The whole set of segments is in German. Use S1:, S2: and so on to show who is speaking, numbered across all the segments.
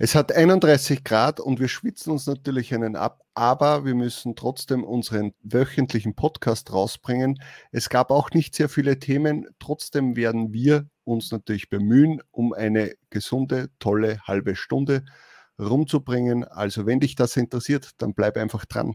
S1: Es hat 31 Grad und wir schwitzen uns natürlich einen ab, aber wir müssen trotzdem unseren wöchentlichen Podcast rausbringen. Es gab auch nicht sehr viele Themen, trotzdem werden wir uns natürlich bemühen, um eine gesunde, tolle halbe Stunde rumzubringen. Also wenn dich das interessiert, dann bleib einfach dran.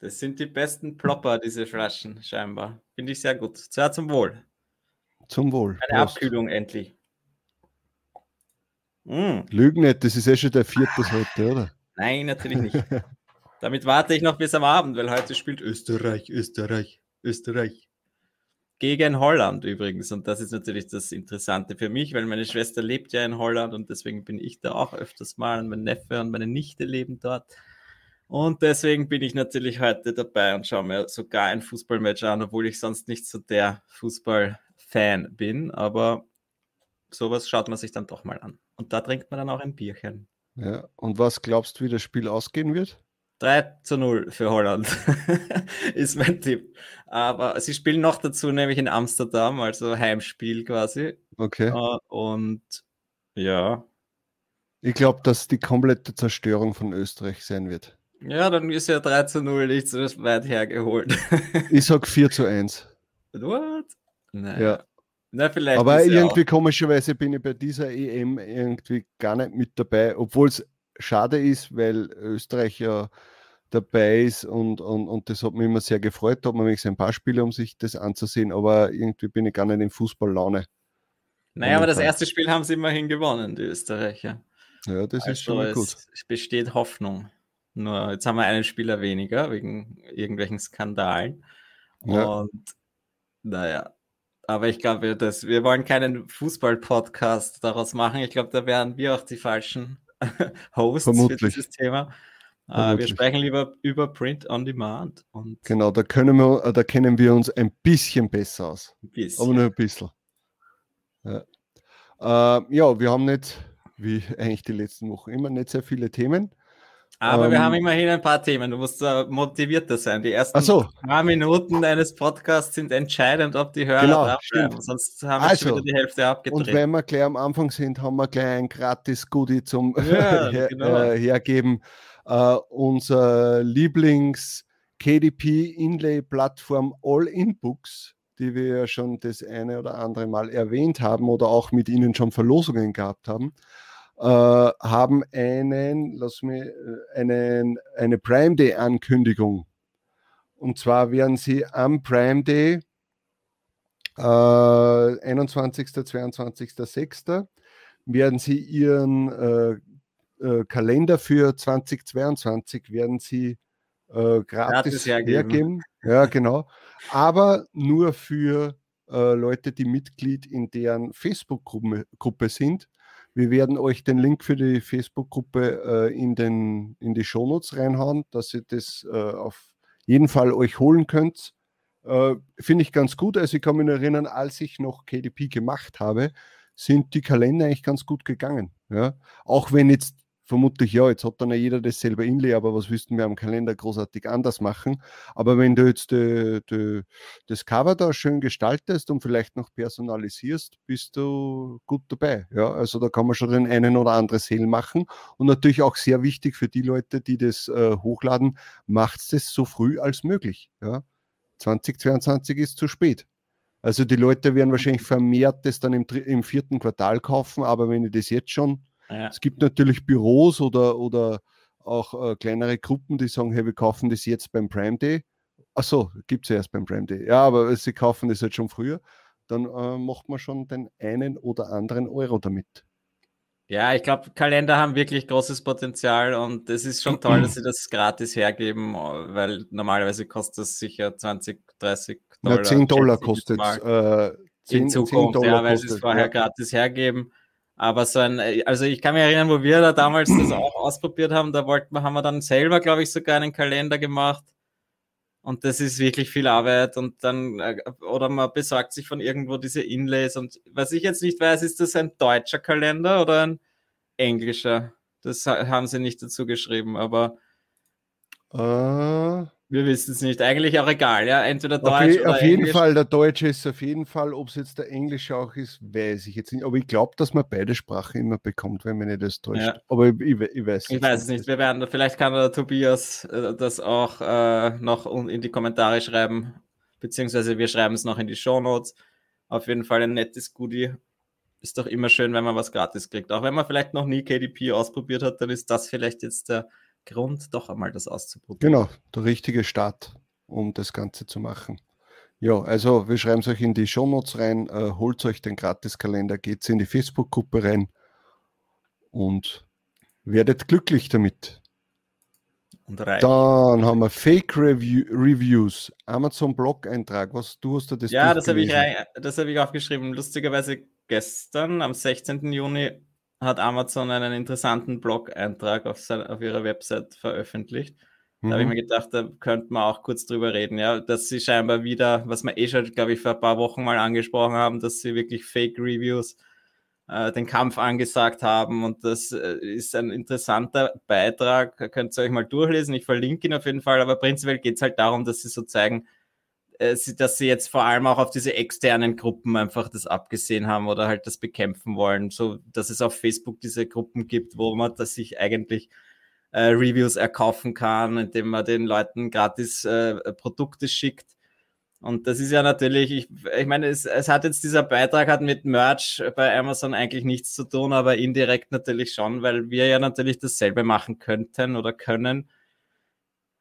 S2: Das sind die besten Plopper, diese Flaschen, scheinbar. Finde ich sehr gut. Sehr zum Wohl.
S1: Zum Wohl.
S2: Eine Prost. Abkühlung endlich.
S1: Mm. Lügen nicht, das ist eh schon der vierte heute, oder?
S2: Nein, natürlich nicht. Damit warte ich noch bis am Abend, weil heute spielt Österreich, Österreich, Österreich. Gegen Holland übrigens. Und das ist natürlich das Interessante für mich, weil meine Schwester lebt ja in Holland und deswegen bin ich da auch öfters mal und mein Neffe und meine Nichte leben dort. Und deswegen bin ich natürlich heute dabei und schaue mir sogar ein Fußballmatch an, obwohl ich sonst nicht so der Fußballfan bin. Aber sowas schaut man sich dann doch mal an. Und da trinkt man dann auch ein Bierchen.
S1: Ja, und was glaubst du, wie das Spiel ausgehen wird?
S2: 3 zu 0 für Holland ist mein Tipp. Aber sie spielen noch dazu, nämlich in Amsterdam, also Heimspiel quasi.
S1: Okay.
S2: Uh, und ja.
S1: Ich glaube, dass die komplette Zerstörung von Österreich sein wird.
S2: Ja, dann ist ja 3 zu 0 nicht so weit hergeholt.
S1: ich sag 4 zu 1.
S2: What?
S1: Nein. Ja. Na, vielleicht Aber irgendwie auch. komischerweise bin ich bei dieser EM irgendwie gar nicht mit dabei, obwohl es schade ist, weil Österreich ja dabei ist und, und, und das hat mich immer sehr gefreut. Da hat man wenigstens ein paar Spiele, um sich das anzusehen, aber irgendwie bin ich gar nicht in Fußballlaune.
S2: Naja, aber das erste Spiel haben sie immerhin gewonnen, die Österreicher.
S1: Ja, das also ist schon mal gut.
S2: Es besteht Hoffnung. Nur jetzt haben wir einen Spieler weniger wegen irgendwelchen Skandalen. Ja. Und naja, aber ich glaube, dass wir wollen keinen Fußball-Podcast daraus machen. Ich glaube, da wären wir auch die falschen Hosts
S1: Vermutlich.
S2: für dieses Thema. Äh, Vermutlich. Wir sprechen lieber über Print on Demand. Und
S1: genau, da können wir, äh, da kennen wir uns ein bisschen besser aus.
S2: Bisschen.
S1: Aber nur ein bisschen. Ja. Äh, ja, wir haben nicht, wie eigentlich die letzten Wochen immer, nicht sehr viele Themen.
S2: Aber ähm, wir haben immerhin ein paar Themen. Du musst uh, motivierter sein. Die ersten
S1: so.
S2: paar Minuten eines Podcasts sind entscheidend, ob die Hörer
S1: genau, da bleiben.
S2: Sonst haben wir also, schon wieder die Hälfte abgedreht.
S1: Und wenn wir gleich am Anfang sind, haben wir gleich ein gratis Goodie zum ja, her genau. äh, Hergeben. Uh, unser Lieblings- KDP-Inlay-Plattform All-In-Books, die wir ja schon das eine oder andere Mal erwähnt haben oder auch mit Ihnen schon Verlosungen gehabt haben, äh, haben einen, lass mich, äh, einen, eine Prime Day Ankündigung. Und zwar werden sie am Prime Day äh, 21. 22. 6. werden sie ihren äh, äh, Kalender für 2022 werden sie äh, gratis, gratis hergeben. hergeben. Ja, genau. Aber nur für Leute, die Mitglied in deren Facebook-Gruppe sind. Wir werden euch den Link für die Facebook-Gruppe äh, in, in die Shownotes reinhauen, dass ihr das äh, auf jeden Fall euch holen könnt. Äh, Finde ich ganz gut. Also ich kann mich erinnern, als ich noch KDP gemacht habe, sind die Kalender eigentlich ganz gut gegangen. Ja? Auch wenn jetzt vermutlich, ja, jetzt hat dann ja jeder dasselbe Inlay, aber was wüssten wir am Kalender großartig anders machen? Aber wenn du jetzt die, die, das Cover da schön gestaltest und vielleicht noch personalisierst, bist du gut dabei. Ja, also da kann man schon den einen oder anderen Sale machen. Und natürlich auch sehr wichtig für die Leute, die das äh, hochladen, macht es so früh als möglich. Ja, 2022 ist zu spät. Also die Leute werden wahrscheinlich vermehrt das dann im, im vierten Quartal kaufen, aber wenn ich das jetzt schon ja. Es gibt natürlich Büros oder, oder auch äh, kleinere Gruppen, die sagen, hey, wir kaufen das jetzt beim Prime Day. Achso, gibt es ja erst beim Prime Day. Ja, aber sie kaufen das halt schon früher. Dann äh, macht man schon den einen oder anderen Euro damit.
S2: Ja, ich glaube, Kalender haben wirklich großes Potenzial und es ist schon toll, dass sie das gratis hergeben, weil normalerweise kostet das sicher 20, 30
S1: Dollar. Ja, 10 Dollar kostet es. Äh,
S2: 10, in Zukunft, ja, weil sie es vorher ja. gratis hergeben. Aber so ein, also ich kann mich erinnern, wo wir da damals das auch ausprobiert haben, da wollten wir, haben wir dann selber, glaube ich, sogar einen Kalender gemacht. Und das ist wirklich viel Arbeit und dann, äh, oder man besorgt sich von irgendwo diese Inlays und was ich jetzt nicht weiß, ist das ein deutscher Kalender oder ein englischer? Das haben sie nicht dazu geschrieben, aber
S1: uh,
S2: wir wissen es nicht. Eigentlich auch egal, ja. Entweder Deutsch
S1: auf, je,
S2: oder
S1: Auf jeden Englisch. Fall, der Deutsche ist auf jeden Fall, ob es jetzt der Englische auch ist, weiß ich jetzt nicht. Aber ich glaube, dass man beide Sprachen immer bekommt, wenn man nicht das täuscht. Ja. Aber ich, ich, ich weiß
S2: Ich weiß es nicht. Wir werden, vielleicht kann der Tobias äh, das auch äh, noch in die Kommentare schreiben, beziehungsweise wir schreiben es noch in die Show Notes. Auf jeden Fall ein nettes Goodie. Ist doch immer schön, wenn man was gratis kriegt. Auch wenn man vielleicht noch nie KDP ausprobiert hat, dann ist das vielleicht jetzt der Grund, doch einmal das auszuprobieren.
S1: Genau, der richtige Start, um das Ganze zu machen. Ja, also wir schreiben es euch in die Shownotes rein, äh, holt euch den Gratiskalender, geht in die Facebook-Gruppe rein und werdet glücklich damit. Und reich. Dann haben wir Fake Review, Reviews, Amazon Blog-Eintrag. Was du hast da
S2: das? Ja, das habe ich, hab ich aufgeschrieben. Lustigerweise gestern, am 16. Juni, hat Amazon einen interessanten Blog-Eintrag auf, auf ihrer Website veröffentlicht. Da habe ich mhm. mir gedacht, da könnte man auch kurz drüber reden, ja, dass sie scheinbar wieder, was wir eh schon, glaube ich, vor ein paar Wochen mal angesprochen haben, dass sie wirklich Fake-Reviews äh, den Kampf angesagt haben und das äh, ist ein interessanter Beitrag, könnt ihr euch mal durchlesen, ich verlinke ihn auf jeden Fall, aber prinzipiell geht es halt darum, dass sie so zeigen, dass sie jetzt vor allem auch auf diese externen Gruppen einfach das abgesehen haben oder halt das bekämpfen wollen, so dass es auf Facebook diese Gruppen gibt, wo man das sich eigentlich äh, Reviews erkaufen kann, indem man den Leuten gratis äh, Produkte schickt. Und das ist ja natürlich, ich, ich meine, es, es hat jetzt dieser Beitrag hat mit Merch bei Amazon eigentlich nichts zu tun, aber indirekt natürlich schon, weil wir ja natürlich dasselbe machen könnten oder können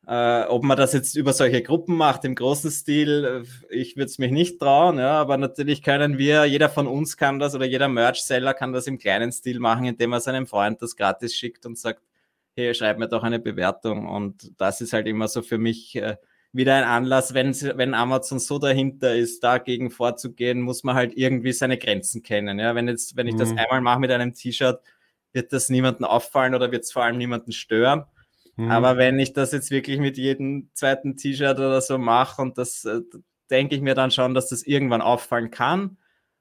S2: äh, ob man das jetzt über solche Gruppen macht im großen Stil, äh, ich würde es mich nicht trauen, ja, aber natürlich können wir, jeder von uns kann das oder jeder Merch-Seller kann das im kleinen Stil machen, indem er seinem Freund das gratis schickt und sagt, hey, schreib mir doch eine Bewertung. Und das ist halt immer so für mich äh, wieder ein Anlass, wenn, wenn Amazon so dahinter ist, dagegen vorzugehen, muss man halt irgendwie seine Grenzen kennen. Ja, wenn jetzt, wenn ich mhm. das einmal mache mit einem T-Shirt, wird das niemandem auffallen oder wird es vor allem niemanden stören. Mhm. Aber wenn ich das jetzt wirklich mit jedem zweiten T-Shirt oder so mache und das äh, denke ich mir dann schon, dass das irgendwann auffallen kann.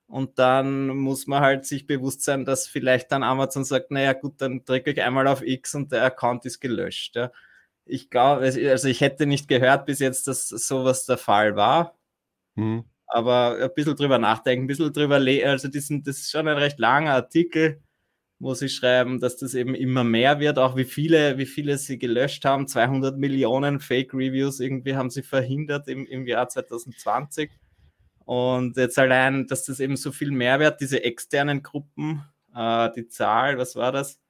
S2: Und dann muss man halt sich bewusst sein, dass vielleicht dann Amazon sagt, naja gut, dann drücke ich einmal auf X und der Account ist gelöscht. Ja. Ich glaube, also ich hätte nicht gehört bis jetzt, dass sowas der Fall war. Mhm. Aber ein bisschen drüber nachdenken, ein bisschen drüber lesen. Also das ist schon ein recht langer Artikel wo sie schreiben, dass das eben immer mehr wird, auch wie viele, wie viele sie gelöscht haben. 200 Millionen Fake Reviews irgendwie haben sie verhindert im, im Jahr 2020. Und jetzt allein, dass das eben so viel mehr wird, diese externen Gruppen, äh, die Zahl, was war das?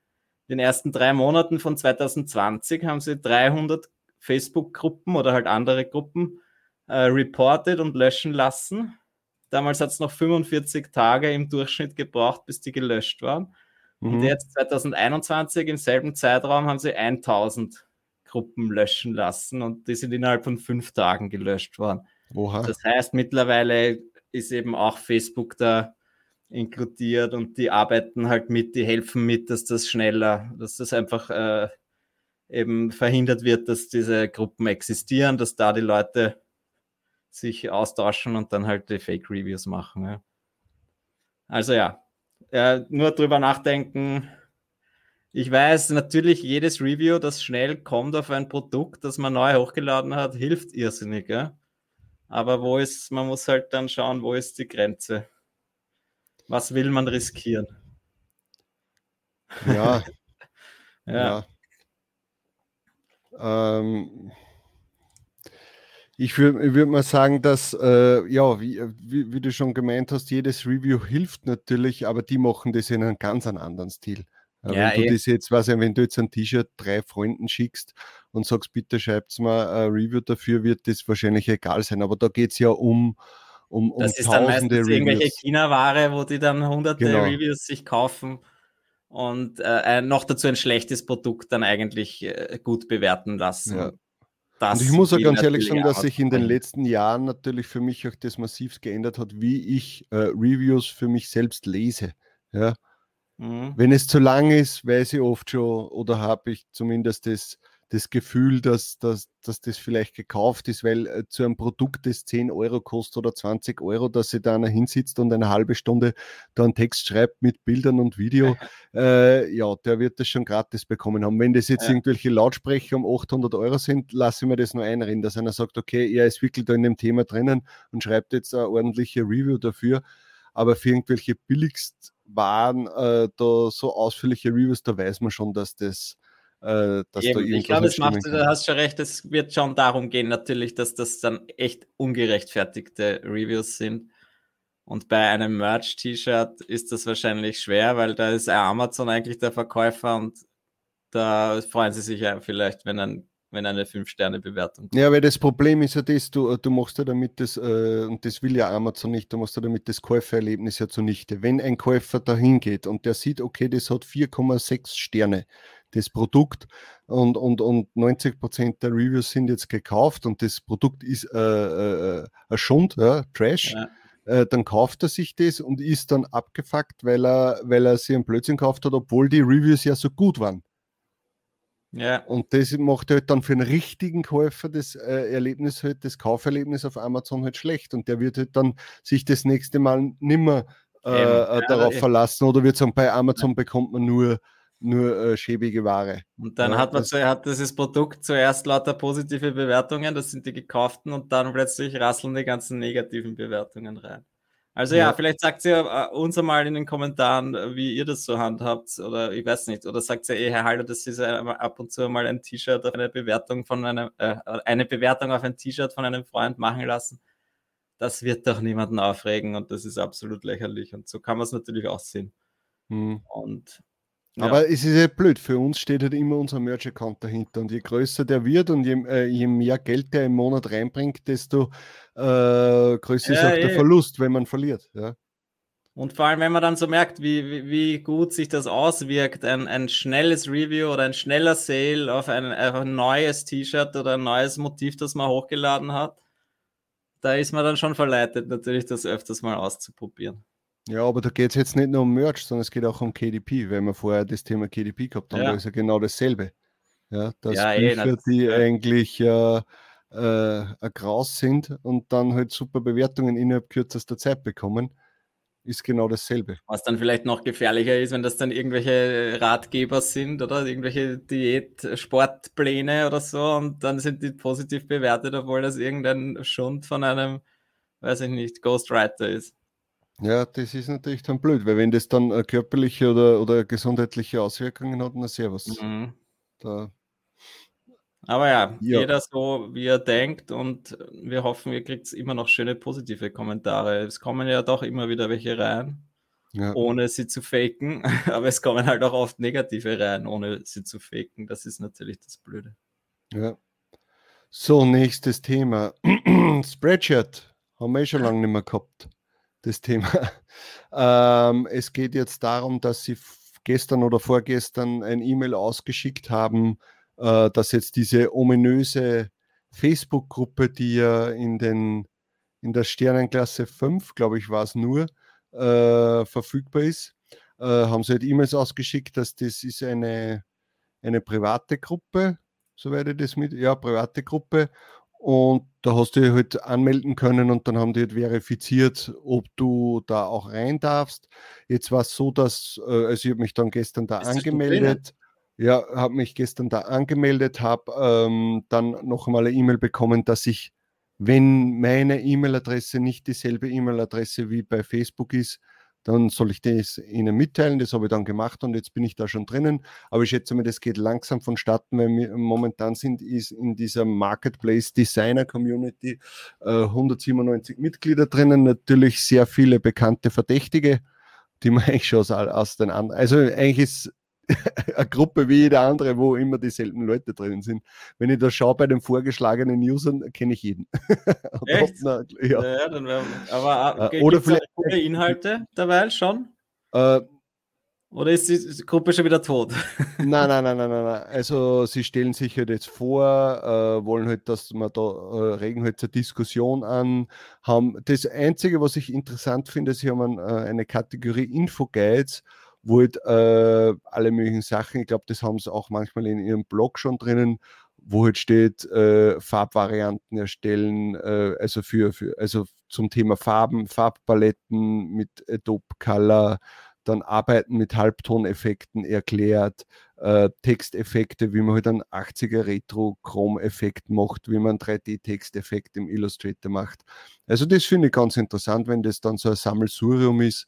S2: In den ersten drei Monaten von 2020 haben sie 300 Facebook-Gruppen oder halt andere Gruppen äh, reported und löschen lassen. Damals hat es noch 45 Tage im Durchschnitt gebraucht, bis die gelöscht waren. Mhm. Und jetzt 2021 im selben Zeitraum haben sie 1000 Gruppen löschen lassen und die sind innerhalb von fünf Tagen gelöscht worden. Oha. Das heißt, mittlerweile ist eben auch Facebook da inkludiert und die arbeiten halt mit, die helfen mit, dass das schneller, dass das einfach äh, eben verhindert wird, dass diese Gruppen existieren, dass da die Leute sich austauschen und dann halt die Fake Reviews machen. Ja. Also ja, äh, nur drüber nachdenken. Ich weiß natürlich, jedes Review, das schnell kommt auf ein Produkt, das man neu hochgeladen hat, hilft irrsinnig. Ja? Aber wo ist, man muss halt dann schauen, wo ist die Grenze? Was will man riskieren?
S1: Ja. ja. ja. Ähm, ich würde würd mal sagen, dass, äh, ja, wie, wie, wie, du schon gemeint hast, jedes Review hilft natürlich, aber die machen das in einem ganz anderen Stil. Ja, wenn du eh. das jetzt, was wenn du jetzt ein T-Shirt drei Freunden schickst und sagst, bitte schreibt mal ein Review dafür, wird das wahrscheinlich egal sein. Aber da geht es ja um, um, um
S2: das ist dann meistens Reviews. irgendwelche China-Ware, wo die dann hunderte genau. Reviews sich kaufen und äh, noch dazu ein schlechtes Produkt dann eigentlich äh, gut bewerten lassen. Ja.
S1: Das und ich muss auch ganz ehrlich sagen, dass sich in den letzten Jahren natürlich für mich auch das massiv geändert hat, wie ich äh, Reviews für mich selbst lese. Ja. Mhm. Wenn es zu lang ist, weiß ich oft schon oder habe ich zumindest das das Gefühl, dass, dass, dass das vielleicht gekauft ist, weil äh, zu einem Produkt, das 10 Euro kostet oder 20 Euro, dass sich da einer hinsitzt und eine halbe Stunde da einen Text schreibt mit Bildern und Video, äh, ja, der wird das schon gratis bekommen haben. Wenn das jetzt ja. irgendwelche Lautsprecher um 800 Euro sind, lasse ich mir das nur einreden, dass einer sagt, okay, er ist wirklich da in dem Thema drinnen und schreibt jetzt eine ordentliche Review dafür. Aber für irgendwelche Billigstwaren äh, da so ausführliche Reviews, da weiß man schon, dass das
S2: äh, dass Eben, da Ich glaube, es macht, du hast schon recht, es wird schon darum gehen, natürlich, dass das dann echt ungerechtfertigte Reviews sind. Und bei einem Merch-T-Shirt ist das wahrscheinlich schwer, weil da ist Amazon eigentlich der Verkäufer und da freuen sie sich ja vielleicht, wenn ein wenn eine 5-Sterne-Bewertung
S1: Ja, weil das Problem ist ja das, du, du machst ja damit das, äh, und das will ja Amazon nicht, du machst ja damit das Käufererlebnis ja zunichte. Wenn ein Käufer dahin geht und der sieht, okay, das hat 4,6 Sterne, das Produkt und, und, und 90 Prozent der Reviews sind jetzt gekauft und das Produkt ist äh, äh, äh ein Schund, ja, Trash. Ja. Äh, dann kauft er sich das und ist dann abgefuckt, weil er, weil er sich einen Blödsinn gekauft hat, obwohl die Reviews ja so gut waren. Ja. Und das macht halt dann für einen richtigen Käufer das äh, Erlebnis halt, das Kauferlebnis auf Amazon halt schlecht. Und der wird halt dann sich das nächste Mal nimmer äh, äh, darauf ja, verlassen oder wird sagen, bei Amazon bekommt man nur nur äh, schäbige Ware.
S2: Und dann ja, hat man das, hat dieses Produkt zuerst lauter positive Bewertungen, das sind die gekauften, und dann plötzlich rasseln die ganzen negativen Bewertungen rein. Also ja, ja vielleicht sagt ihr äh, uns einmal in den Kommentaren, wie ihr das so handhabt, oder ich weiß nicht, oder sagt ihr, eh, Herr Halder, das ist ab und zu mal ein T-Shirt auf eine Bewertung von einem, äh, eine Bewertung auf ein T-Shirt von einem Freund machen lassen. Das wird doch niemanden aufregen und das ist absolut lächerlich. Und so kann man es natürlich auch sehen. Hm. Und
S1: aber es ist ja blöd, für uns steht halt immer unser Merch-Account dahinter. Und je größer der wird und je, äh, je mehr Geld der im Monat reinbringt, desto äh, größer ja, ist auch der Verlust, wenn man verliert. Ja.
S2: Und vor allem, wenn man dann so merkt, wie, wie, wie gut sich das auswirkt, ein, ein schnelles Review oder ein schneller Sale auf ein, auf ein neues T-Shirt oder ein neues Motiv, das man hochgeladen hat, da ist man dann schon verleitet, natürlich das öfters mal auszuprobieren.
S1: Ja, aber da geht es jetzt nicht nur um Merch, sondern es geht auch um KDP, weil wir vorher das Thema KDP gehabt haben. Ja. Da ist ja genau dasselbe. Ja, dass ja, eh, Bücher, ey, die eigentlich äh, äh, ein Graus sind und dann halt super Bewertungen innerhalb kürzester Zeit bekommen, ist genau dasselbe.
S2: Was dann vielleicht noch gefährlicher ist, wenn das dann irgendwelche Ratgeber sind oder irgendwelche Diät-Sportpläne oder so und dann sind die positiv bewertet, obwohl das irgendein Schund von einem, weiß ich nicht, Ghostwriter ist.
S1: Ja, das ist natürlich dann blöd, weil wenn das dann äh, körperliche oder, oder gesundheitliche Auswirkungen hat, na servus. Mhm.
S2: Da, Aber ja, ja, jeder so, wie er denkt und wir hoffen, ihr kriegt immer noch schöne positive Kommentare. Es kommen ja doch immer wieder welche rein, ja. ohne sie zu faken, aber es kommen halt auch oft negative rein, ohne sie zu faken. Das ist natürlich das Blöde.
S1: Ja. So, nächstes Thema. Spreadshirt haben wir eh schon lange nicht mehr gehabt das Thema. Ähm, es geht jetzt darum, dass Sie gestern oder vorgestern ein E-Mail ausgeschickt haben, äh, dass jetzt diese ominöse Facebook-Gruppe, die ja in, den, in der Sternenklasse 5, glaube ich, war es nur, äh, verfügbar ist, äh, haben sie halt E-Mails ausgeschickt, dass das ist eine, eine private Gruppe, soweit ich das mit, ja, private Gruppe und da hast du dich halt anmelden können und dann haben die halt verifiziert, ob du da auch rein darfst. Jetzt war es so, dass, äh, also ich habe mich dann gestern da Ist angemeldet. Ja, habe mich gestern da angemeldet, habe ähm, dann noch einmal eine E-Mail bekommen, dass ich, wenn meine E-Mail-Adresse nicht dieselbe E-Mail-Adresse wie bei Facebook ist, dann soll ich das Ihnen mitteilen. Das habe ich dann gemacht und jetzt bin ich da schon drinnen. Aber ich schätze mal, das geht langsam vonstatten, weil wir momentan sind ist in dieser Marketplace Designer Community äh, 197 Mitglieder drinnen, natürlich sehr viele bekannte Verdächtige, die man eigentlich schon aus, aus den anderen, also eigentlich ist eine Gruppe wie jede andere, wo immer dieselben Leute drin sind. Wenn ich da schaue bei den vorgeschlagenen Usern, kenne ich jeden.
S2: Echt? Na, ja. ja wär, aber okay, äh, oder vielleicht gute Inhalte dabei schon?
S1: Äh,
S2: Oder ist die Gruppe schon wieder tot?
S1: nein, nein, nein, nein, nein. Also sie stellen sich halt jetzt vor, äh, wollen halt, dass man da äh, regen halt eine Diskussion an. Haben das Einzige, was ich interessant finde, sie haben äh, eine Kategorie Infoguides, wo halt äh, alle möglichen Sachen, ich glaube, das haben sie auch manchmal in ihrem Blog schon drinnen, wo halt steht, äh, Farbvarianten erstellen, äh, also für, für, also zum Thema Farben, Farbpaletten mit Adobe Color, dann Arbeiten mit Halbtoneffekten erklärt, äh, Texteffekte, wie man halt einen 80er Retro-Chrom-Effekt macht, wie man 3D-Texteffekt im Illustrator macht. Also das finde ich ganz interessant, wenn das dann so ein Sammelsurium ist.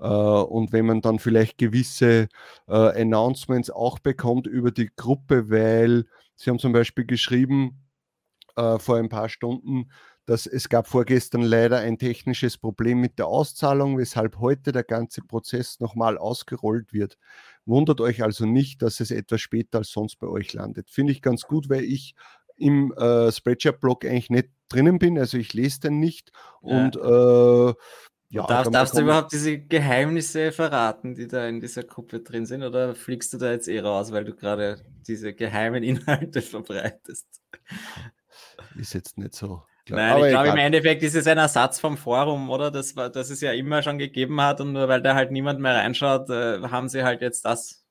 S1: Uh, und wenn man dann vielleicht gewisse uh, Announcements auch bekommt über die Gruppe, weil Sie haben zum Beispiel geschrieben uh, vor ein paar Stunden, dass es gab vorgestern leider ein technisches Problem mit der Auszahlung, weshalb heute der ganze Prozess nochmal ausgerollt wird. Wundert euch also nicht, dass es etwas später als sonst bei euch landet. Finde ich ganz gut, weil ich im äh, Spreadshirt-Blog eigentlich nicht drinnen bin, also ich lese den nicht ja. und äh,
S2: ja, Darf, darfst du überhaupt diese Geheimnisse verraten, die da in dieser Gruppe drin sind, oder fliegst du da jetzt eh raus, weil du gerade diese geheimen Inhalte verbreitest?
S1: Ist jetzt nicht so.
S2: Klar. Nein, Aber ich glaube, im Endeffekt ist es ein Ersatz vom Forum, oder? Das, das es ja immer schon gegeben hat und nur weil da halt niemand mehr reinschaut, äh, haben sie halt jetzt das.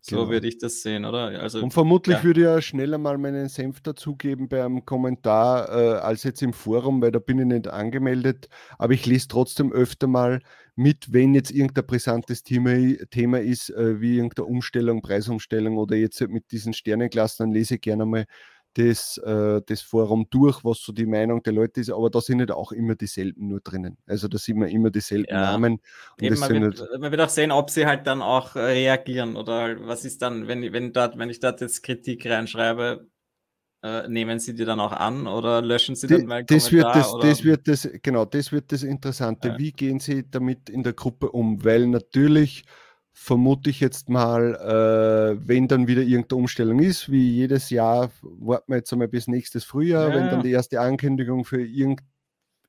S2: So genau. würde ich das sehen, oder?
S1: Also, und vermutlich ja. würde ich ja schneller mal meinen Senf dazugeben beim Kommentar äh, als jetzt im Forum, weil da bin ich nicht angemeldet. Aber ich lese trotzdem öfter mal mit, wenn jetzt irgendein brisantes Thema, Thema ist, äh, wie irgendeine Umstellung, Preisumstellung oder jetzt mit diesen Sternenklassen, dann lese ich gerne mal das, äh, das Forum durch, was so die Meinung der Leute ist, aber da sind nicht auch immer dieselben nur drinnen. Also da sind wir immer dieselben ja. Namen.
S2: Eben, man, wird, nicht... man, wird, auch sehen, ob sie halt dann auch äh, reagieren oder was ist dann, wenn, wenn, dort, wenn ich dort jetzt Kritik reinschreibe, äh, nehmen sie die dann auch an oder löschen sie dann
S1: mal das wird das, das wird das, genau, das wird das Interessante. Ja. Wie gehen sie damit in der Gruppe um? Weil natürlich vermute ich jetzt mal, äh, wenn dann wieder irgendeine Umstellung ist, wie jedes Jahr, warten wir jetzt einmal bis nächstes Frühjahr, ja, wenn dann die erste Ankündigung für irgend,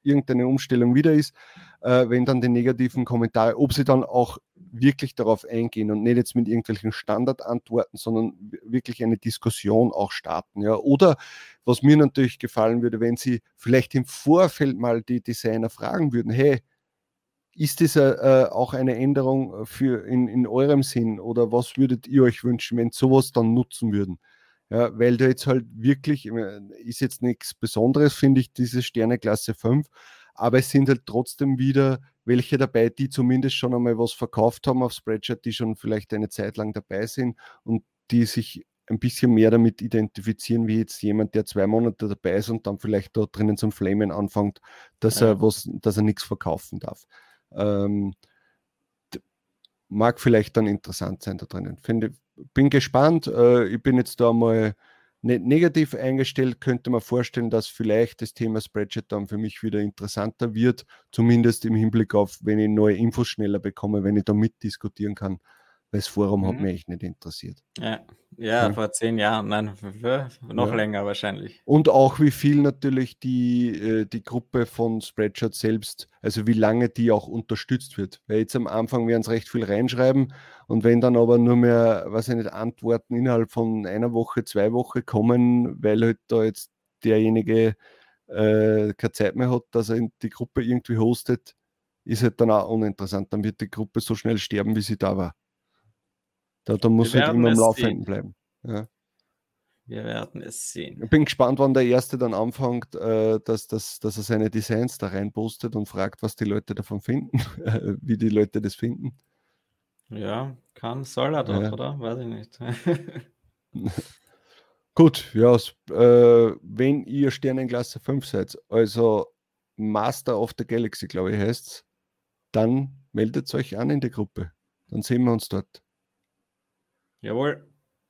S1: irgendeine Umstellung wieder ist, äh, wenn dann die negativen Kommentare, ob sie dann auch wirklich darauf eingehen und nicht jetzt mit irgendwelchen Standardantworten, sondern wirklich eine Diskussion auch starten. Ja? Oder was mir natürlich gefallen würde, wenn sie vielleicht im Vorfeld mal die Designer fragen würden, hey, ist das äh, auch eine Änderung für in, in eurem Sinn oder was würdet ihr euch wünschen, wenn sowas dann nutzen würden? Ja, weil da jetzt halt wirklich, ist jetzt nichts Besonderes, finde ich, diese Sterneklasse 5, aber es sind halt trotzdem wieder welche dabei, die zumindest schon einmal was verkauft haben auf Spreadshirt, die schon vielleicht eine Zeit lang dabei sind und die sich ein bisschen mehr damit identifizieren, wie jetzt jemand, der zwei Monate dabei ist und dann vielleicht da drinnen zum Flamen anfängt, dass ja. er was, dass er nichts verkaufen darf. Ähm, mag vielleicht dann interessant sein da drinnen. Finde, bin gespannt. Äh, ich bin jetzt da mal nicht negativ eingestellt, könnte man vorstellen, dass vielleicht das Thema Spreadsheet dann für mich wieder interessanter wird, zumindest im Hinblick auf, wenn ich neue Infos schneller bekomme, wenn ich da mitdiskutieren kann weil das Forum mhm. hat mich echt nicht interessiert.
S2: Ja, ja, ja. vor zehn Jahren, nein, noch ja. länger wahrscheinlich.
S1: Und auch wie viel natürlich die, äh, die Gruppe von Spreadshirt selbst, also wie lange die auch unterstützt wird. Weil jetzt am Anfang werden es recht viel reinschreiben und wenn dann aber nur mehr, was ich nicht, Antworten innerhalb von einer Woche, zwei Wochen kommen, weil halt da jetzt derjenige äh, keine Zeit mehr hat, dass er die Gruppe irgendwie hostet, ist halt dann auch uninteressant. Dann wird die Gruppe so schnell sterben, wie sie da war. Da, da muss halt immer am Laufenden bleiben. Ja.
S2: Wir werden es sehen.
S1: Ich bin gespannt, wann der Erste dann anfängt, äh, dass, dass, dass er seine Designs da rein postet und fragt, was die Leute davon finden, wie die Leute das finden.
S2: Ja, kann, soll er doch, ja. oder? Weiß ich nicht.
S1: Gut, ja, äh, wenn ihr Sternenklasse 5 seid, also Master of the Galaxy, glaube ich, heißt es, dann meldet euch an in die Gruppe. Dann sehen wir uns dort.
S2: Jawohl.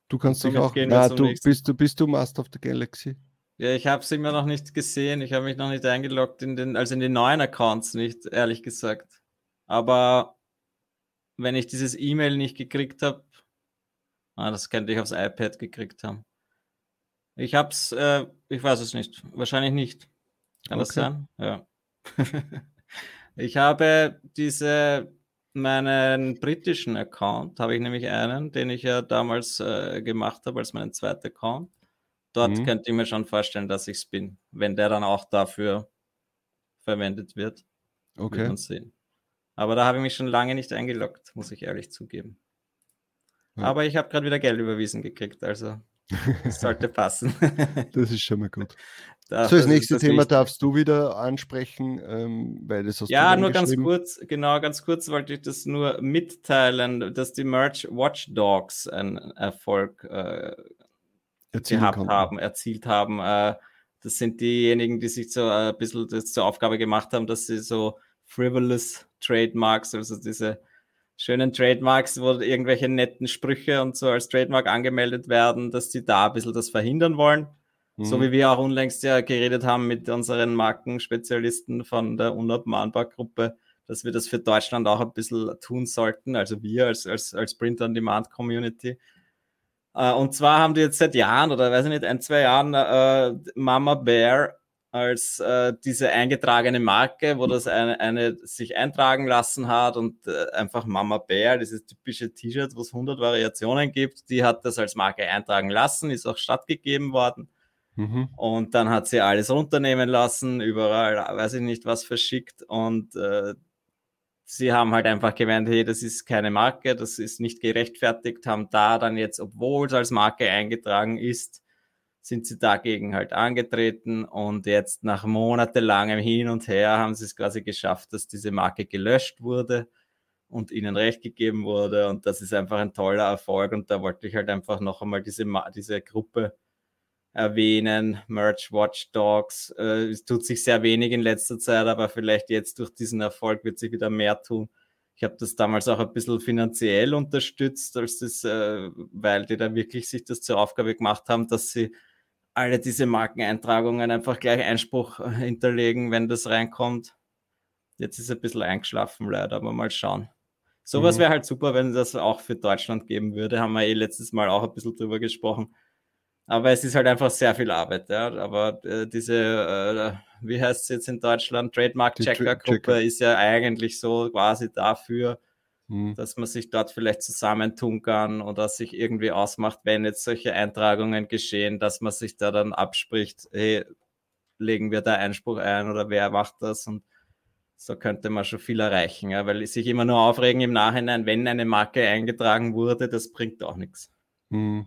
S1: Du kannst dich auch. Na, du bist, du bist du Master of the Galaxy.
S2: Ja, ich habe es immer noch nicht gesehen. Ich habe mich noch nicht eingeloggt in den, also in den neuen Accounts nicht, ehrlich gesagt. Aber wenn ich dieses E-Mail nicht gekriegt habe, ah, das könnte ich aufs iPad gekriegt haben. Ich hab's, äh, ich weiß es nicht. Wahrscheinlich nicht. Kann okay. das sein? Ja. ich habe diese meinen britischen Account, habe ich nämlich einen, den ich ja damals äh, gemacht habe als meinen zweiten Account. Dort mhm. könnte ich mir schon vorstellen, dass ich es bin, wenn der dann auch dafür verwendet wird.
S1: Okay. Wird
S2: sehen. Aber da habe ich mich schon lange nicht eingeloggt, muss ich ehrlich zugeben. Ja. Aber ich habe gerade wieder Geld überwiesen gekriegt, also das sollte passen.
S1: das ist schon mal gut. Das, so, das, das nächste das Thema darfst du wieder ansprechen, ähm, weil das
S2: hast Ja, nur ganz kurz, genau, ganz kurz wollte ich das nur mitteilen, dass die Merch Watch Dogs einen Erfolg äh, gehabt konnten. haben, erzielt haben. Äh, das sind diejenigen, die sich so äh, ein bisschen das zur Aufgabe gemacht haben, dass sie so frivolous Trademarks, also diese schönen Trademarks, wo irgendwelche netten Sprüche und so als Trademark angemeldet werden, dass sie da ein bisschen das verhindern wollen. Mhm. So wie wir auch unlängst ja geredet haben mit unseren Markenspezialisten von der Unabmahnbar-Gruppe, dass wir das für Deutschland auch ein bisschen tun sollten, also wir als, als, als Print-on-Demand-Community. Äh, und zwar haben die jetzt seit Jahren oder weiß ich nicht, ein, zwei Jahren äh, Mama Bear als äh, diese eingetragene Marke, wo das eine, eine, sich eintragen lassen hat und äh, einfach Mama Bear, dieses typische T-Shirt, wo es 100 Variationen gibt, die hat das als Marke eintragen lassen, ist auch stattgegeben worden. Mhm. Und dann hat sie alles runternehmen lassen, überall, weiß ich nicht, was verschickt. Und äh, sie haben halt einfach gemeint, hey, das ist keine Marke, das ist nicht gerechtfertigt, haben da dann jetzt, obwohl es als Marke eingetragen ist, sind sie dagegen halt angetreten. Und jetzt nach monatelangem Hin und Her haben sie es quasi geschafft, dass diese Marke gelöscht wurde und ihnen recht gegeben wurde. Und das ist einfach ein toller Erfolg. Und da wollte ich halt einfach noch einmal diese, diese Gruppe erwähnen, Merch Watchdogs. Äh, es tut sich sehr wenig in letzter Zeit, aber vielleicht jetzt durch diesen Erfolg wird sich wieder mehr tun. Ich habe das damals auch ein bisschen finanziell unterstützt, als das, äh, weil die da wirklich sich das zur Aufgabe gemacht haben, dass sie alle diese Markeneintragungen einfach gleich Einspruch äh, hinterlegen, wenn das reinkommt. Jetzt ist ein bisschen eingeschlafen leider, aber mal schauen. Sowas mhm. wäre halt super, wenn das auch für Deutschland geben würde. Haben wir eh letztes Mal auch ein bisschen drüber gesprochen. Aber es ist halt einfach sehr viel Arbeit. Ja. Aber äh, diese, äh, wie heißt es jetzt in Deutschland, Trademark-Checker-Gruppe ist ja eigentlich so quasi dafür, mhm. dass man sich dort vielleicht zusammentun kann oder sich irgendwie ausmacht, wenn jetzt solche Eintragungen geschehen, dass man sich da dann abspricht, hey, legen wir da Einspruch ein oder wer macht das und so könnte man schon viel erreichen, ja, weil sich immer nur aufregen im Nachhinein, wenn eine Marke eingetragen wurde, das bringt auch nichts. Mhm.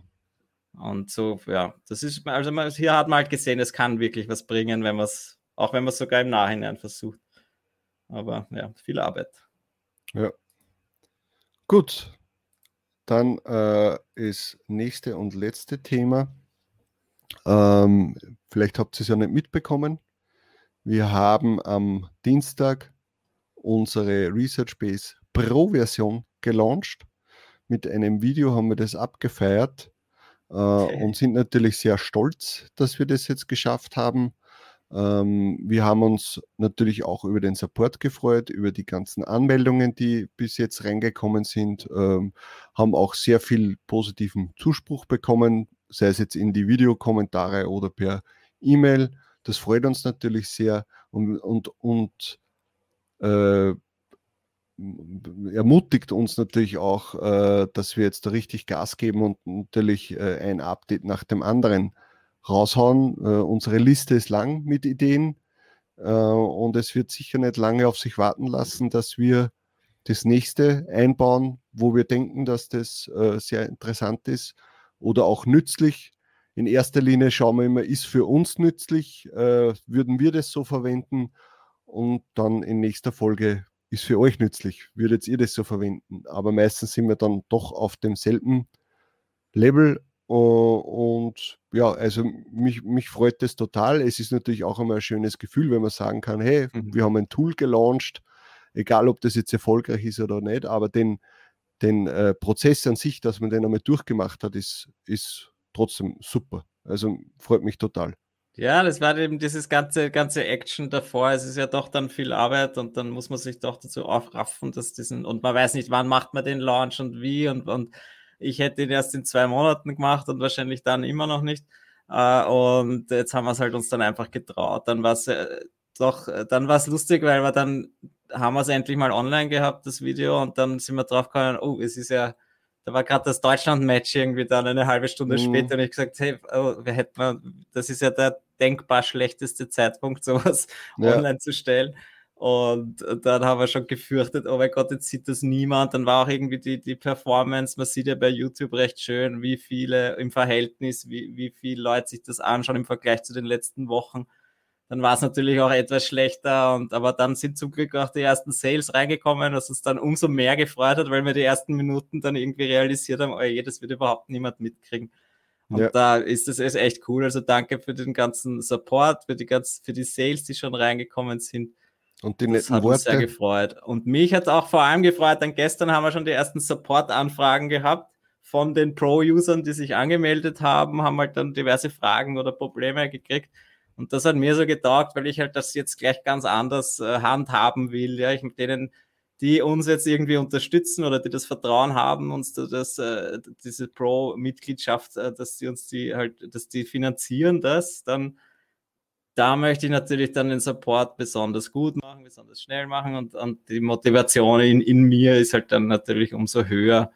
S2: Und so, ja, das ist, also man, hier hat man halt gesehen, es kann wirklich was bringen, wenn man es, auch wenn man es sogar im Nachhinein versucht. Aber ja, viel Arbeit.
S1: Ja. Gut. Dann äh, ist nächste und letzte Thema. Ähm, vielleicht habt ihr es ja nicht mitbekommen. Wir haben am Dienstag unsere Research Base Pro Version gelauncht. Mit einem Video haben wir das abgefeiert okay. und sind natürlich sehr stolz, dass wir das jetzt geschafft haben. Ähm, wir haben uns natürlich auch über den Support gefreut, über die ganzen Anmeldungen, die bis jetzt reingekommen sind, ähm, haben auch sehr viel positiven Zuspruch bekommen, sei es jetzt in die Videokommentare oder per E-Mail. Das freut uns natürlich sehr und, und, und äh, ermutigt uns natürlich auch, äh, dass wir jetzt da richtig Gas geben und natürlich äh, ein Update nach dem anderen raushauen. Äh, unsere Liste ist lang mit Ideen äh, und es wird sicher nicht lange auf sich warten lassen, dass wir das nächste einbauen, wo wir denken, dass das äh, sehr interessant ist oder auch nützlich. In erster Linie schauen wir immer, ist für uns nützlich, äh, würden wir das so verwenden und dann in nächster Folge ist für euch nützlich, würdet ihr das so verwenden. Aber meistens sind wir dann doch auf demselben Level. Und ja, also mich, mich freut das total. Es ist natürlich auch immer ein schönes Gefühl, wenn man sagen kann, hey, mhm. wir haben ein Tool gelauncht, egal ob das jetzt erfolgreich ist oder nicht, aber den, den äh, Prozess an sich, dass man den einmal durchgemacht hat, ist, ist trotzdem super. Also freut mich total.
S2: Ja, das war eben dieses ganze, ganze Action davor. Es ist ja doch dann viel Arbeit und dann muss man sich doch dazu aufraffen, dass diesen, und man weiß nicht, wann macht man den Launch und wie und, und ich hätte ihn erst in zwei Monaten gemacht und wahrscheinlich dann immer noch nicht. Uh, und jetzt haben wir es halt uns dann einfach getraut. Dann war es, äh, doch, dann war es lustig, weil wir dann haben wir es endlich mal online gehabt, das Video, und dann sind wir drauf gekommen, oh, es ist ja, da war gerade das Deutschland-Match irgendwie dann eine halbe Stunde mhm. später und ich gesagt, hey, oh, wir hätten, das ist ja der denkbar schlechteste Zeitpunkt, sowas ja. online zu stellen. Und dann haben wir schon gefürchtet, oh mein Gott, jetzt sieht das niemand. Dann war auch irgendwie die, die Performance, man sieht ja bei YouTube recht schön, wie viele im Verhältnis, wie, wie viele Leute sich das anschauen im Vergleich zu den letzten Wochen. Dann war es natürlich auch etwas schlechter, und, aber dann sind zum Glück auch die ersten Sales reingekommen, was uns dann umso mehr gefreut hat, weil wir die ersten Minuten dann irgendwie realisiert haben, oh je, das wird überhaupt niemand mitkriegen. Und ja. da ist es echt cool. Also danke für den ganzen Support, für die, ganz, für die Sales, die schon reingekommen sind.
S1: Und die netten das hat Worte. Uns
S2: sehr gefreut. Und mich hat auch vor allem gefreut, denn gestern haben wir schon die ersten Support-Anfragen gehabt von den Pro-Usern, die sich angemeldet haben, haben halt dann diverse Fragen oder Probleme gekriegt. Und das hat mir so getaugt, weil ich halt das jetzt gleich ganz anders äh, handhaben will. Ja, ich mit denen, die uns jetzt irgendwie unterstützen oder die das Vertrauen haben, uns das, äh, diese Pro-Mitgliedschaft, äh, dass die uns die halt, dass die finanzieren das, dann da möchte ich natürlich dann den Support besonders gut machen, besonders schnell machen und, und die Motivation in, in mir ist halt dann natürlich umso höher.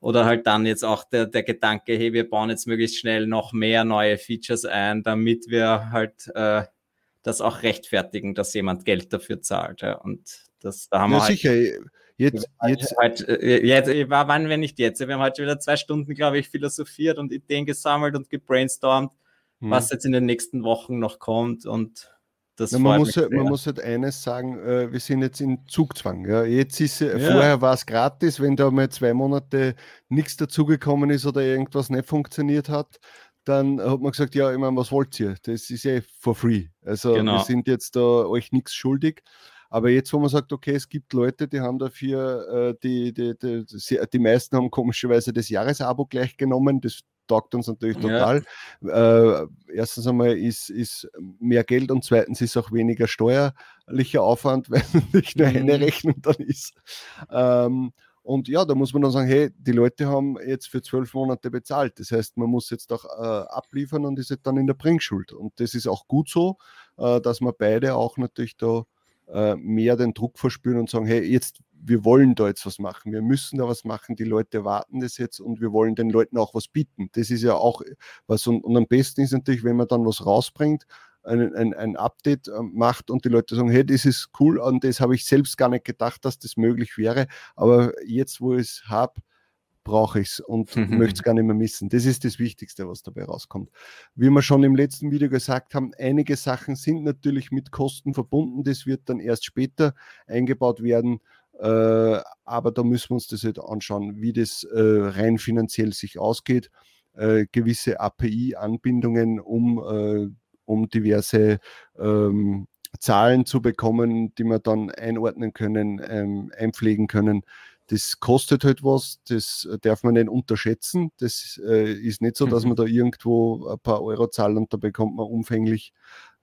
S2: Oder halt dann jetzt auch der, der Gedanke, hey, wir bauen jetzt möglichst schnell noch mehr neue Features ein, damit wir halt äh, das auch rechtfertigen, dass jemand Geld dafür zahlt. Ja. Und das, da haben ja, wir halt,
S1: sicher. Jetzt, jetzt,
S2: halt, äh, jetzt, war, wann, wenn nicht jetzt? Wir haben heute wieder zwei Stunden, glaube ich, philosophiert und Ideen gesammelt und gebrainstormt hm. was jetzt in den nächsten Wochen noch kommt und
S1: ja, man, muss, man muss halt eines sagen, äh, wir sind jetzt in Zugzwang. Ja. Jetzt ist äh, ja. vorher war es gratis, wenn da mal zwei Monate nichts dazugekommen ist oder irgendwas nicht funktioniert hat, dann hat man gesagt, ja, ich meine, was wollt ihr? Das ist ja for free. Also genau. wir sind jetzt da euch nichts schuldig. Aber jetzt, wo man sagt, okay, es gibt Leute, die haben dafür, äh, die, die, die, die, meisten haben komischerweise das Jahresabo gleich genommen. Das taugt uns natürlich total. Ja. Äh, erstens einmal ist, ist mehr Geld und zweitens ist auch weniger steuerlicher Aufwand, weil nicht nur eine mhm. Rechnung dann ist. Ähm, und ja, da muss man dann sagen, hey, die Leute haben jetzt für zwölf Monate bezahlt. Das heißt, man muss jetzt auch äh, abliefern und ist dann in der Bringschuld. Und das ist auch gut so, äh, dass wir beide auch natürlich da äh, mehr den Druck verspüren und sagen, hey, jetzt wir wollen da jetzt was machen, wir müssen da was machen, die Leute erwarten das jetzt und wir wollen den Leuten auch was bieten. Das ist ja auch was und, und am besten ist natürlich, wenn man dann was rausbringt, ein, ein, ein Update äh, macht und die Leute sagen, hey, das ist cool und das habe ich selbst gar nicht gedacht, dass das möglich wäre, aber jetzt, wo ich es habe, brauche ich es und möchte es gar nicht mehr missen. Das ist das Wichtigste, was dabei rauskommt. Wie wir schon im letzten Video gesagt haben, einige Sachen sind natürlich mit Kosten verbunden. Das wird dann erst später eingebaut werden. Äh, aber da müssen wir uns das halt anschauen, wie das äh, rein finanziell sich ausgeht. Äh, gewisse API-Anbindungen, um, äh, um diverse ähm, Zahlen zu bekommen, die wir dann einordnen können, ähm, einpflegen können. Das kostet halt was, das darf man nicht unterschätzen. Das äh, ist nicht so, dass mhm. man da irgendwo ein paar Euro zahlt und da bekommt man umfänglich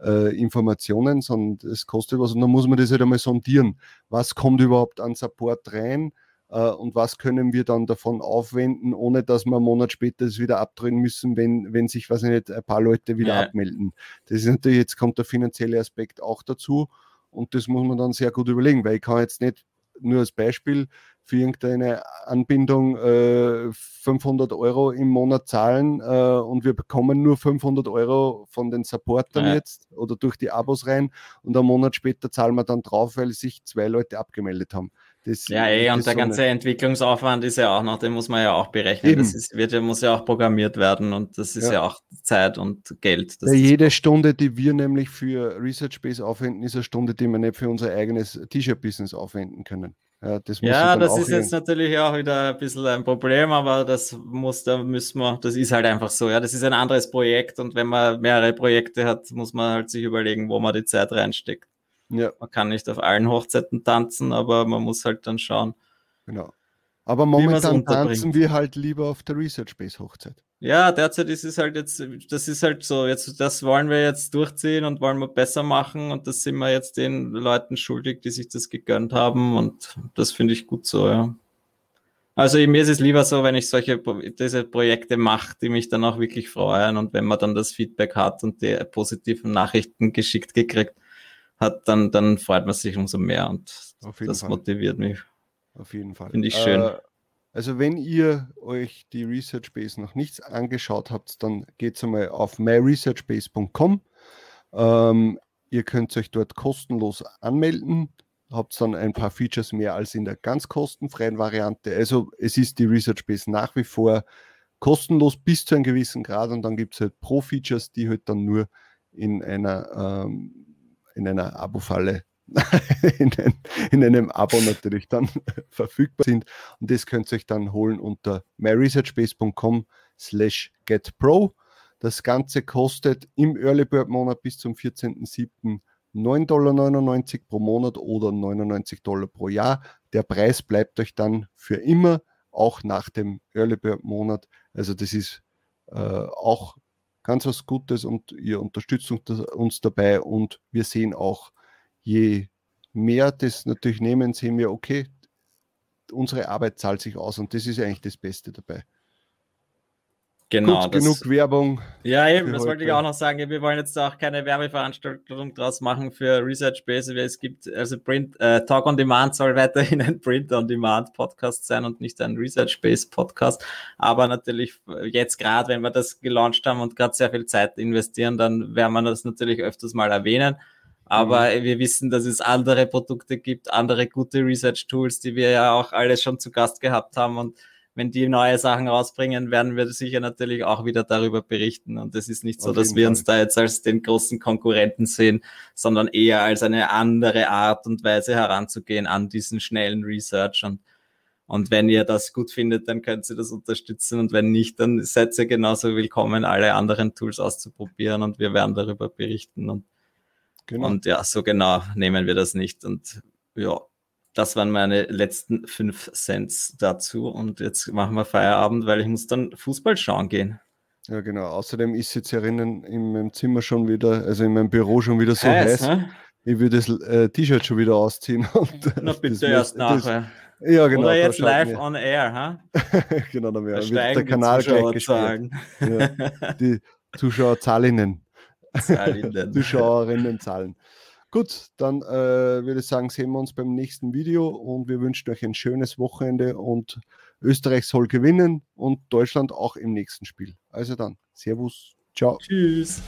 S1: äh, Informationen, sondern es kostet was und dann muss man das halt einmal sondieren. Was kommt überhaupt an Support rein? äh, und was können wir dann davon aufwenden, ohne dass wir einen Monat später es wieder abdrehen müssen, wenn, wenn sich, ich nicht, ein paar Leute wieder ja. abmelden. Das ist natürlich, jetzt kommt der finanzielle Aspekt auch dazu und das muss man dann sehr gut überlegen, weil ich kann jetzt nicht nur als Beispiel für irgendeine Anbindung äh, 500 Euro im Monat zahlen äh, und wir bekommen nur 500 Euro von den Supportern ja. jetzt oder durch die Abos rein und einen Monat später zahlen wir dann drauf, weil sich zwei Leute abgemeldet haben.
S2: Das, ja, ey, und der so ganze Entwicklungsaufwand ist ja auch noch, den muss man ja auch berechnen. Eben. Das ist, wird, muss ja auch programmiert werden und das ist ja, ja auch Zeit und Geld.
S1: Ja, jede Stunde, die wir nämlich für Research Base aufwenden, ist eine Stunde, die wir nicht für unser eigenes T-Shirt-Business aufwenden können.
S2: Ja, das, ja, das ist jetzt natürlich auch wieder ein bisschen ein Problem, aber das muss, da müssen wir, das ist halt einfach so. Ja, das ist ein anderes Projekt und wenn man mehrere Projekte hat, muss man halt sich überlegen, wo man die Zeit reinsteckt. Ja. Man kann nicht auf allen Hochzeiten tanzen, aber man muss halt dann schauen.
S1: Genau. Aber momentan tanzen wir halt lieber auf der Research Base Hochzeit.
S2: Ja, derzeit ist es halt jetzt, das ist halt so, jetzt, das wollen wir jetzt durchziehen und wollen wir besser machen und das sind wir jetzt den Leuten schuldig, die sich das gegönnt haben und das finde ich gut so, ja. Also mir ist es lieber so, wenn ich solche diese Projekte mache, die mich dann auch wirklich freuen und wenn man dann das Feedback hat und die positiven Nachrichten geschickt gekriegt, hat, dann, dann freut man sich umso mehr und das Fall. motiviert mich.
S1: Auf jeden Fall.
S2: Finde ich schön. Äh,
S1: also wenn ihr euch die Research Base noch nichts angeschaut habt, dann geht einmal auf myresearchbase.com. Ähm, ihr könnt euch dort kostenlos anmelden, habt dann ein paar Features mehr als in der ganz kostenfreien Variante. Also es ist die Research Base nach wie vor kostenlos bis zu einem gewissen Grad und dann gibt es halt Pro-Features, die halt dann nur in einer, ähm, in einer Abo-Falle in, in, einem Abo natürlich dann verfügbar sind. Und das könnt ihr euch dann holen unter myresearchbase.com slash getpro. Das Ganze kostet im Early Bird Monat bis zum 14.07. 9,99 Dollar pro Monat oder 99 Dollar pro Jahr. Der Preis bleibt euch dann für immer, auch nach dem Early Bird Monat. Also das ist äh, auch ganz was Gutes und ihr unterstützt uns dabei und wir sehen auch, je mehr das natürlich nehmen, sehen wir, okay, unsere Arbeit zahlt sich aus und das ist eigentlich das Beste dabei.
S2: Genau.
S1: Gut, genug Werbung.
S2: Ja, eben, das heute. wollte ich auch noch sagen. Wir wollen jetzt auch keine Werbeveranstaltung draus machen für Research Base. Es gibt, also Print, äh, Talk on Demand soll weiterhin ein Print on Demand Podcast sein und nicht ein Research Base Podcast. Aber natürlich jetzt gerade, wenn wir das gelauncht haben und gerade sehr viel Zeit investieren, dann werden wir das natürlich öfters mal erwähnen. Aber mhm. wir wissen, dass es andere Produkte gibt, andere gute Research Tools, die wir ja auch alle schon zu Gast gehabt haben und wenn die neue Sachen rausbringen, werden wir sicher natürlich auch wieder darüber berichten. Und es ist nicht so, dass wir Fall. uns da jetzt als den großen Konkurrenten sehen, sondern eher als eine andere Art und Weise heranzugehen an diesen schnellen Research. Und, und wenn ihr das gut findet, dann könnt ihr das unterstützen. Und wenn nicht, dann seid ihr genauso willkommen, alle anderen Tools auszuprobieren. Und wir werden darüber berichten. Und, genau. und ja, so genau nehmen wir das nicht. Und ja, das waren meine letzten fünf Cents dazu. Und jetzt machen wir Feierabend, weil ich muss dann Fußball schauen gehen.
S1: Ja, genau. Außerdem ist jetzt herinnen in meinem Zimmer schon wieder, also in meinem Büro schon wieder so heiß. heiß. Ich würde das äh, T-Shirt schon wieder ausziehen. Und,
S2: Na bitte erst nachher.
S1: Ja, genau.
S2: Oder jetzt live wir. on air, ha?
S1: genau, dann wird der Kanal gleich gespielt. Ja, die Zuschauerzahlinnen. Zuschauerinnen zahlen. Gut, dann äh, würde ich sagen, sehen wir uns beim nächsten Video und wir wünschen euch ein schönes Wochenende und Österreich soll gewinnen und Deutschland auch im nächsten Spiel. Also dann, Servus, ciao.
S2: Tschüss.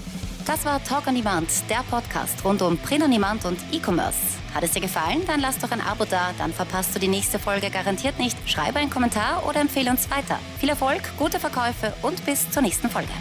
S3: Das war Talk on Demand, der Podcast rund um Print on Demand und E-Commerce. Hat es dir gefallen? Dann lass doch ein Abo da, dann verpasst du die nächste Folge garantiert nicht. Schreibe einen Kommentar oder empfehle uns weiter. Viel Erfolg, gute Verkäufe und bis zur nächsten Folge.